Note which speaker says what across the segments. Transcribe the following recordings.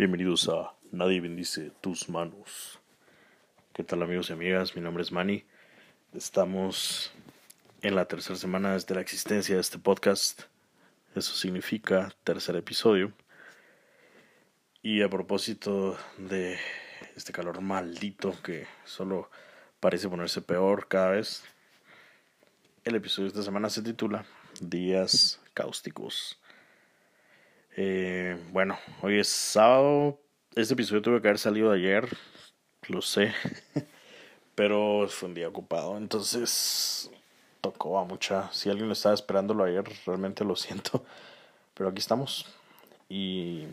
Speaker 1: Bienvenidos a Nadie bendice tus manos. ¿Qué tal amigos y amigas? Mi nombre es Manny. Estamos en la tercera semana desde la existencia de este podcast. Eso significa tercer episodio. Y a propósito de este calor maldito que solo parece ponerse peor cada vez, el episodio de esta semana se titula Días cáusticos. Eh, bueno, hoy es sábado. Este episodio tuve que haber salido ayer, lo sé, pero fue un día ocupado, entonces tocó a mucha. Si alguien lo estaba esperándolo ayer, realmente lo siento, pero aquí estamos. Y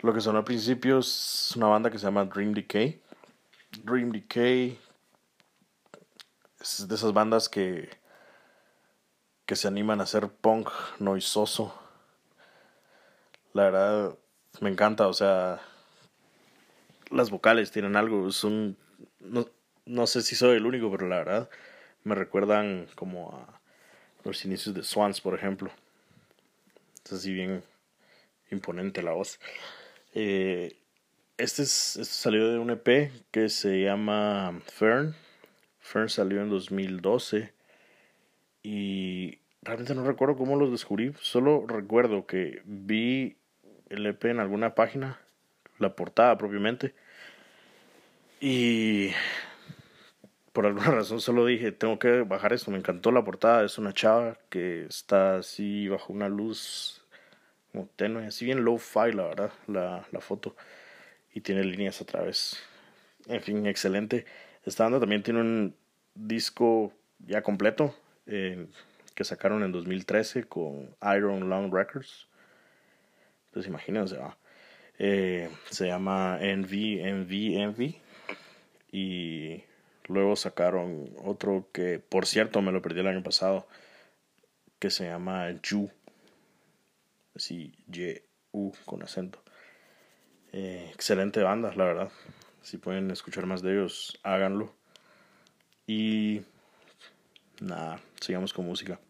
Speaker 1: lo que sonó al principio es una banda que se llama Dream Decay. Dream Decay es de esas bandas que que se animan a hacer punk noisoso la verdad, me encanta, o sea, las vocales tienen algo, son, no, no sé si soy el único, pero la verdad, me recuerdan como a los inicios de Swans, por ejemplo. Es así bien imponente la voz. Eh, este, es, este salió de un EP que se llama Fern. Fern salió en 2012 y realmente no recuerdo cómo los descubrí. Solo recuerdo que vi el EP en alguna página, la portada propiamente. Y por alguna razón solo dije, tengo que bajar esto, me encantó la portada, es una chava que está así bajo una luz como tenue, así bien low fi la verdad, la, la foto, y tiene líneas a través. En fin, excelente. Esta banda también tiene un disco ya completo eh, que sacaron en 2013 con Iron Long Records. Entonces imagínense, eh, se llama Envy, Envy, Envy. Y luego sacaron otro que, por cierto, me lo perdí el año pasado, que se llama Yu. Así, Y-U con acento. Eh, excelente banda, la verdad. Si pueden escuchar más de ellos, háganlo. Y nada, sigamos con música.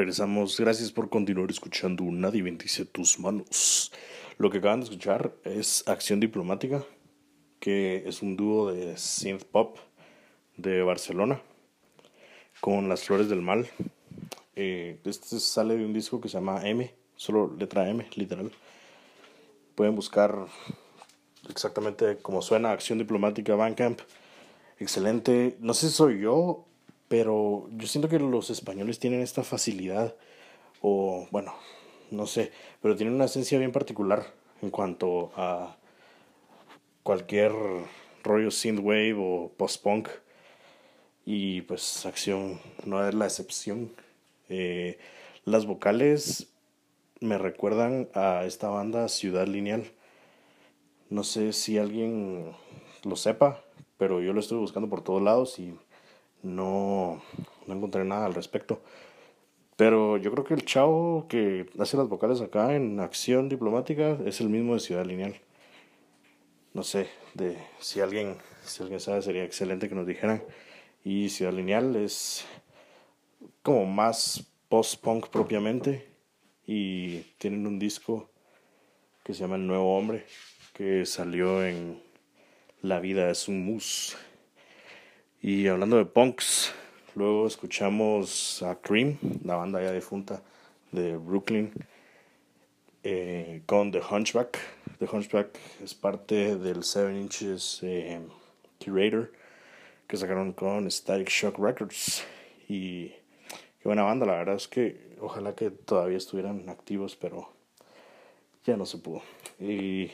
Speaker 1: Regresamos. Gracias por continuar escuchando Nadie bendice tus manos. Lo que acaban de escuchar es Acción Diplomática, que es un dúo de synth pop de Barcelona con Las Flores del Mal. Eh, este sale de un disco que se llama M, solo letra M, literal. Pueden buscar exactamente como suena Acción Diplomática Bandcamp. Excelente. No sé si soy yo pero yo siento que los españoles tienen esta facilidad, o bueno, no sé, pero tienen una esencia bien particular en cuanto a cualquier rollo synthwave o post-punk. Y pues acción no es la excepción. Eh, las vocales me recuerdan a esta banda Ciudad Lineal. No sé si alguien lo sepa, pero yo lo estoy buscando por todos lados y no, no encontré nada al respecto. Pero yo creo que el chavo que hace las vocales acá en Acción Diplomática es el mismo de Ciudad Lineal. No sé, de si alguien, si alguien sabe sería excelente que nos dijeran. Y Ciudad Lineal es como más post-punk propiamente y tienen un disco que se llama El Nuevo Hombre que salió en La vida es un mus y hablando de punks, luego escuchamos a Cream, la banda ya difunta de Brooklyn, eh, con The Hunchback. The Hunchback es parte del 7 Inches eh, Curator que sacaron con Static Shock Records. Y qué buena banda, la verdad es que ojalá que todavía estuvieran activos, pero ya no se pudo. Y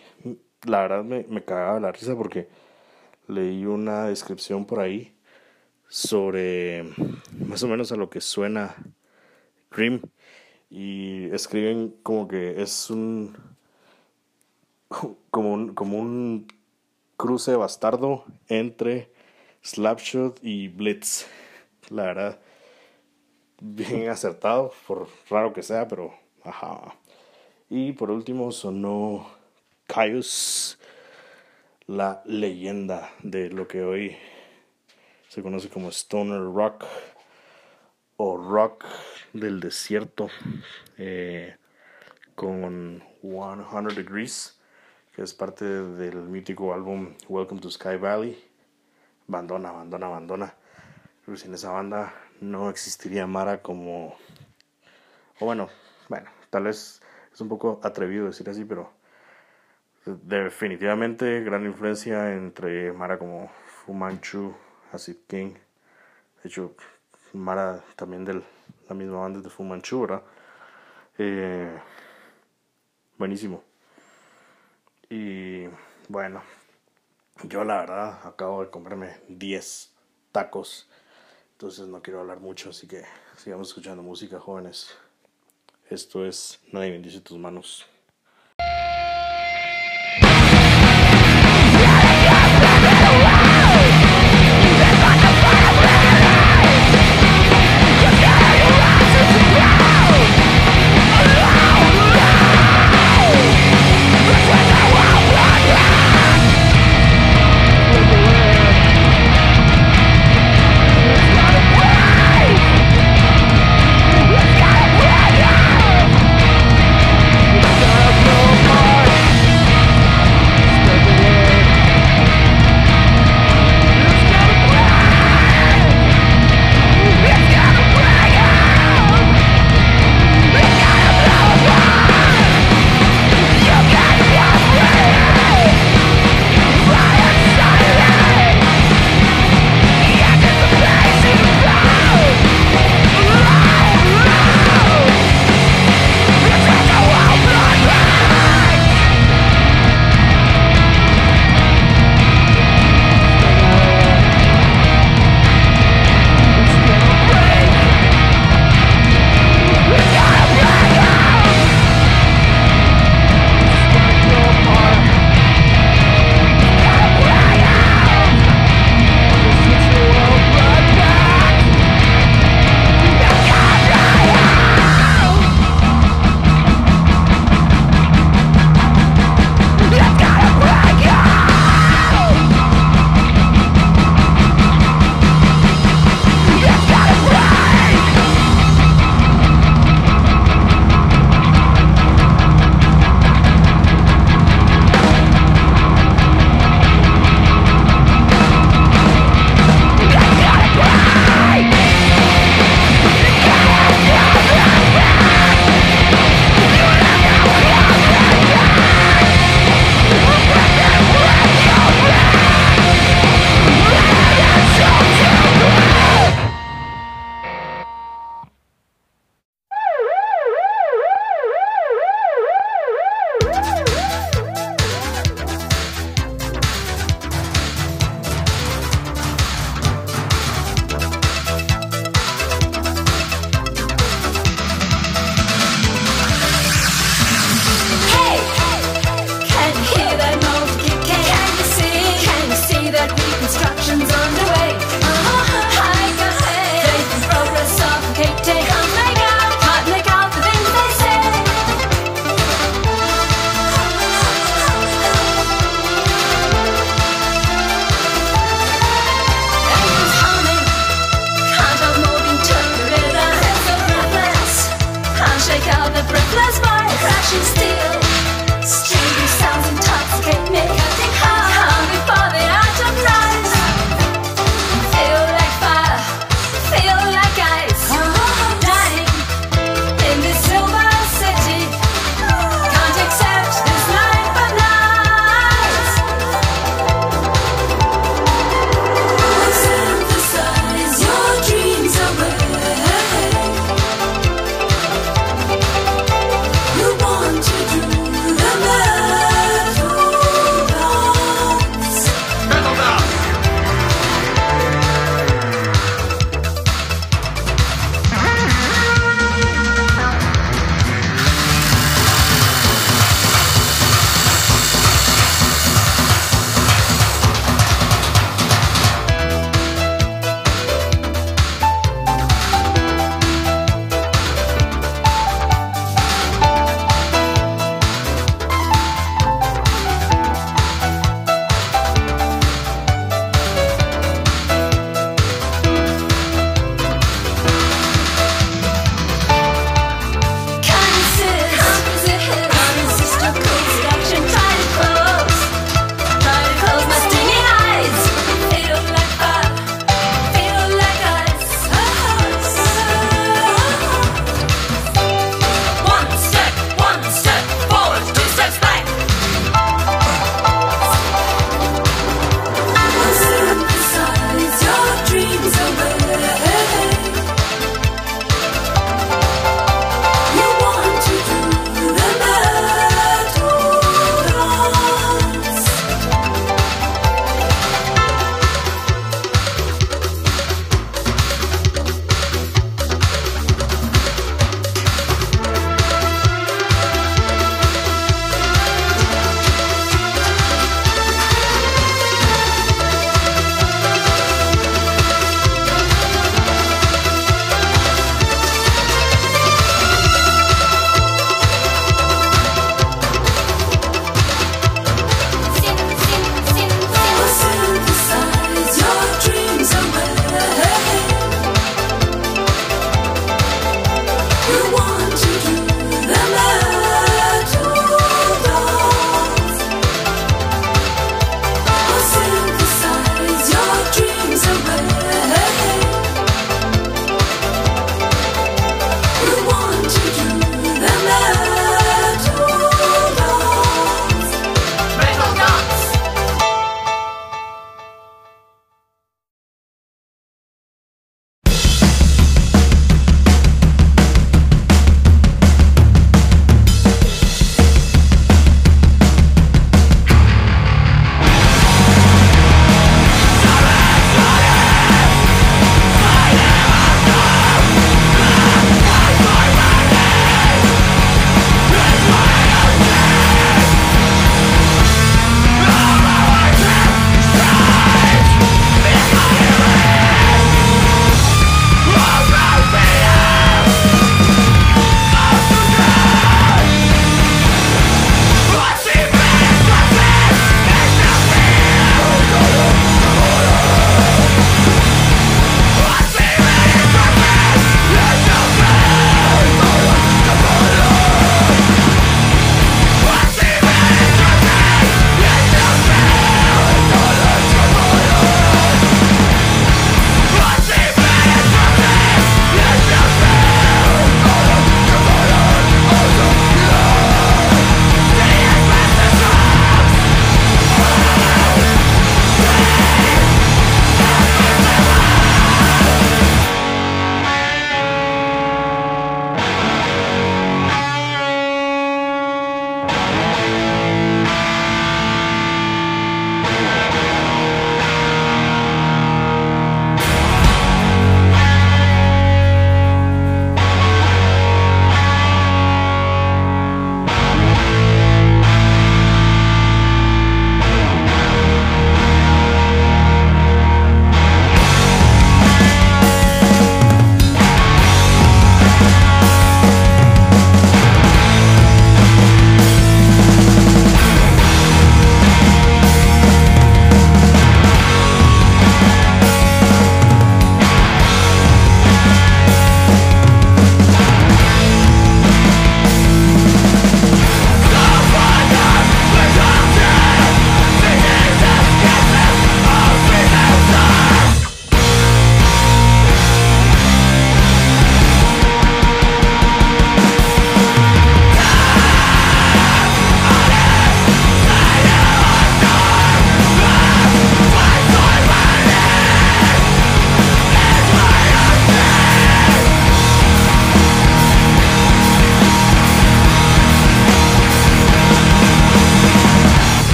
Speaker 1: la verdad me, me cagaba la risa porque leí una descripción por ahí sobre más o menos a lo que suena Cream y escriben como que es un como un, como un cruce bastardo entre Slapshot y Blitz. La verdad, bien acertado, por raro que sea, pero ajá. Y por último sonó Caius, la leyenda de lo que hoy se conoce como stoner rock o rock
Speaker 2: del desierto eh, con 100 Degrees, que es parte del mítico álbum Welcome to Sky Valley. Abandona, abandona, abandona. Pero sin esa banda no existiría Mara como... O bueno, bueno, tal vez es un poco atrevido decir así, pero definitivamente gran influencia entre Mara como Fu Acid King. De hecho, Mara también de la misma banda de Fu Manchu, ¿verdad? Eh, buenísimo. Y bueno, yo la verdad acabo de comerme 10 tacos. Entonces no quiero hablar mucho, así que sigamos escuchando música, jóvenes. Esto es Nadie bendice tus manos.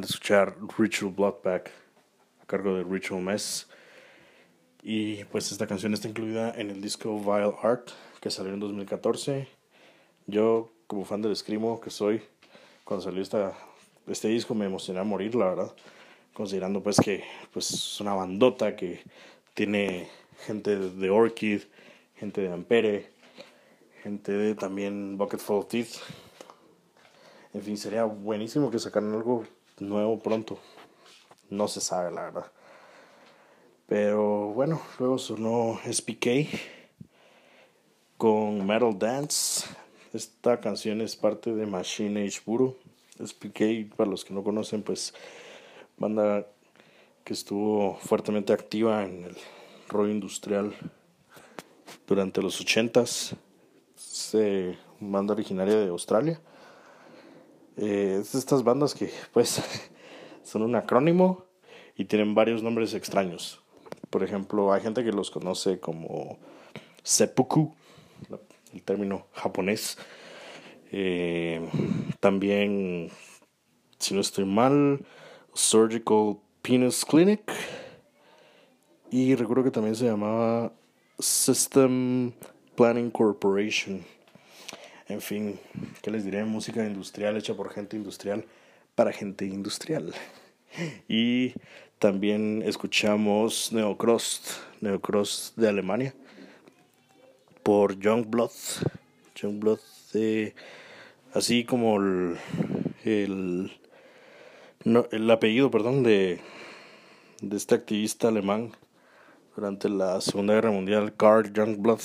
Speaker 1: De escuchar Ritual Bloodback a cargo de Ritual Mess. Y pues esta canción está incluida en el disco Vile Art que salió en 2014. Yo, como fan del Screamo que soy, cuando salió esta, este disco me emocioné a morir, la verdad. Considerando pues que pues, es una bandota que tiene gente de Orchid, gente de Ampere, gente de también Bucketful of Teeth. En fin, sería buenísimo que sacaran algo nuevo pronto. No se sabe, la verdad. Pero bueno, luego sonó SPK con Metal Dance. Esta canción es parte de Machine Age Puro. SPK, para los que no conocen, pues banda que estuvo fuertemente activa en el rollo industrial durante los 80s. Es banda originaria de Australia. Eh, es estas bandas que pues son un acrónimo y tienen varios nombres extraños. Por ejemplo, hay gente que los conoce como seppuku, el término japonés. Eh, también, si no estoy mal, Surgical Penis Clinic. Y recuerdo que también se llamaba System Planning Corporation. En fin, ¿qué les diré? Música industrial hecha por gente industrial para gente industrial. Y también escuchamos Neocross, Neocross de Alemania, por. Youngblood, eh, así como el, el, el apellido, perdón, de, de este activista alemán durante la Segunda Guerra Mundial, Karl Youngblood.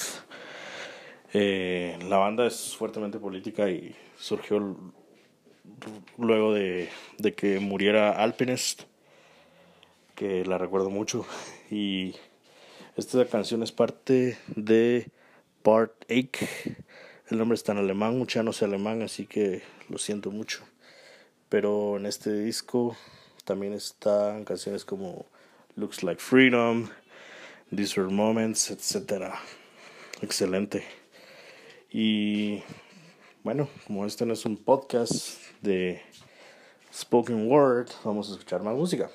Speaker 1: Eh, la banda es fuertemente política y surgió luego de, que muriera Alpinist que la recuerdo mucho. Y esta canción es parte de Part 8. El nombre está en alemán, mucha no sé alemán, así que lo siento mucho. Pero en este disco también están canciones como Looks Like Freedom, These Are Moments, etc. Excelente. Y bueno, como este no es un podcast de spoken word, vamos a escuchar más música.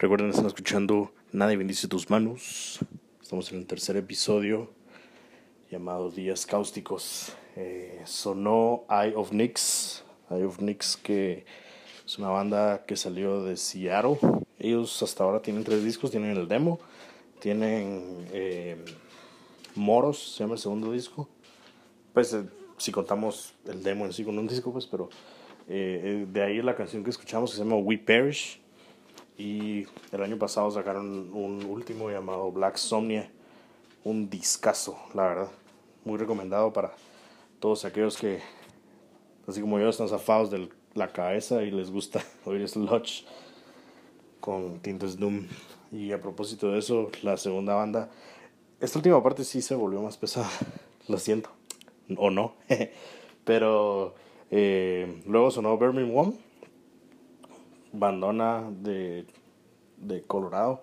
Speaker 1: Recuerden, están escuchando Nadie bendice tus manos. Estamos en el tercer episodio llamado Días Cáusticos. Eh, sonó Eye of Nix. Eye of Nix que es una banda que salió de Seattle. Ellos hasta ahora tienen tres discos, tienen el demo, tienen eh, Moros, se llama el segundo disco. Pues eh, si contamos el demo en sí con un disco, pues, pero de ahí la canción que escuchamos que se llama We Perish y el año pasado sacaron un último llamado Black Somnia. Un discazo, la verdad. Muy recomendado para todos aquellos que, así como yo, están zafados de la cabeza y les gusta oír Sludge con tintes Doom. Y a propósito de eso, la segunda banda, esta última parte sí se volvió más pesada, lo siento, o no, pero eh, luego sonó Birmingham bandona de, de Colorado.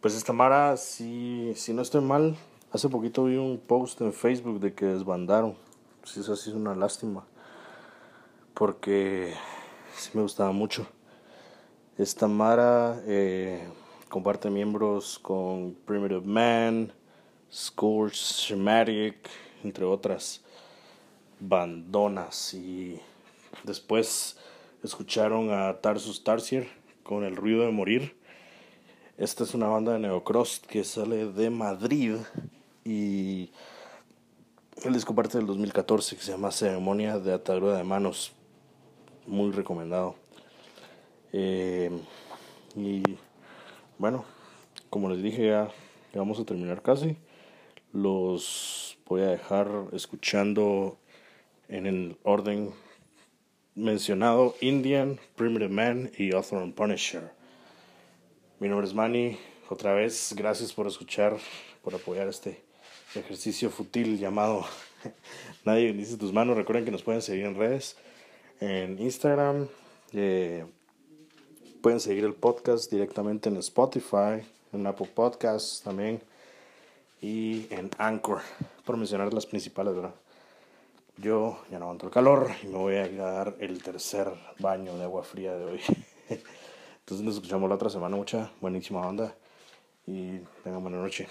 Speaker 1: Pues esta Mara, si, si no estoy mal, hace poquito vi un post en Facebook de que desbandaron. Si eso sí es una lástima. Porque sí me gustaba mucho. Esta Mara eh, comparte miembros con Primitive Man, Scourge, Schematic, entre otras bandonas. Y después escucharon a Tarsus Tarsier con El ruido de morir. Esta es una banda de neocross que sale de Madrid y el disco parte del 2014 que se llama Ceremonia de Atadura de Manos. Muy recomendado. Eh, y bueno, como les dije ya, ya vamos a terminar casi. Los voy a dejar escuchando en el orden mencionado Indian, Primitive Man y Hawthorne Punisher. Mi nombre es Manny. Otra vez, gracias por escuchar, por apoyar este ejercicio futil llamado Nadie dice tus manos. Recuerden que nos pueden seguir en redes, en Instagram. Eh, pueden seguir el podcast directamente en Spotify, en Apple Podcasts también y en Anchor, por mencionar las principales, ¿verdad? Yo ya no aguanto el calor y me voy a ir a dar el tercer baño de agua fría de hoy. Entonces nos escuchamos la otra semana, mucha buenísima onda y tengan buena noche.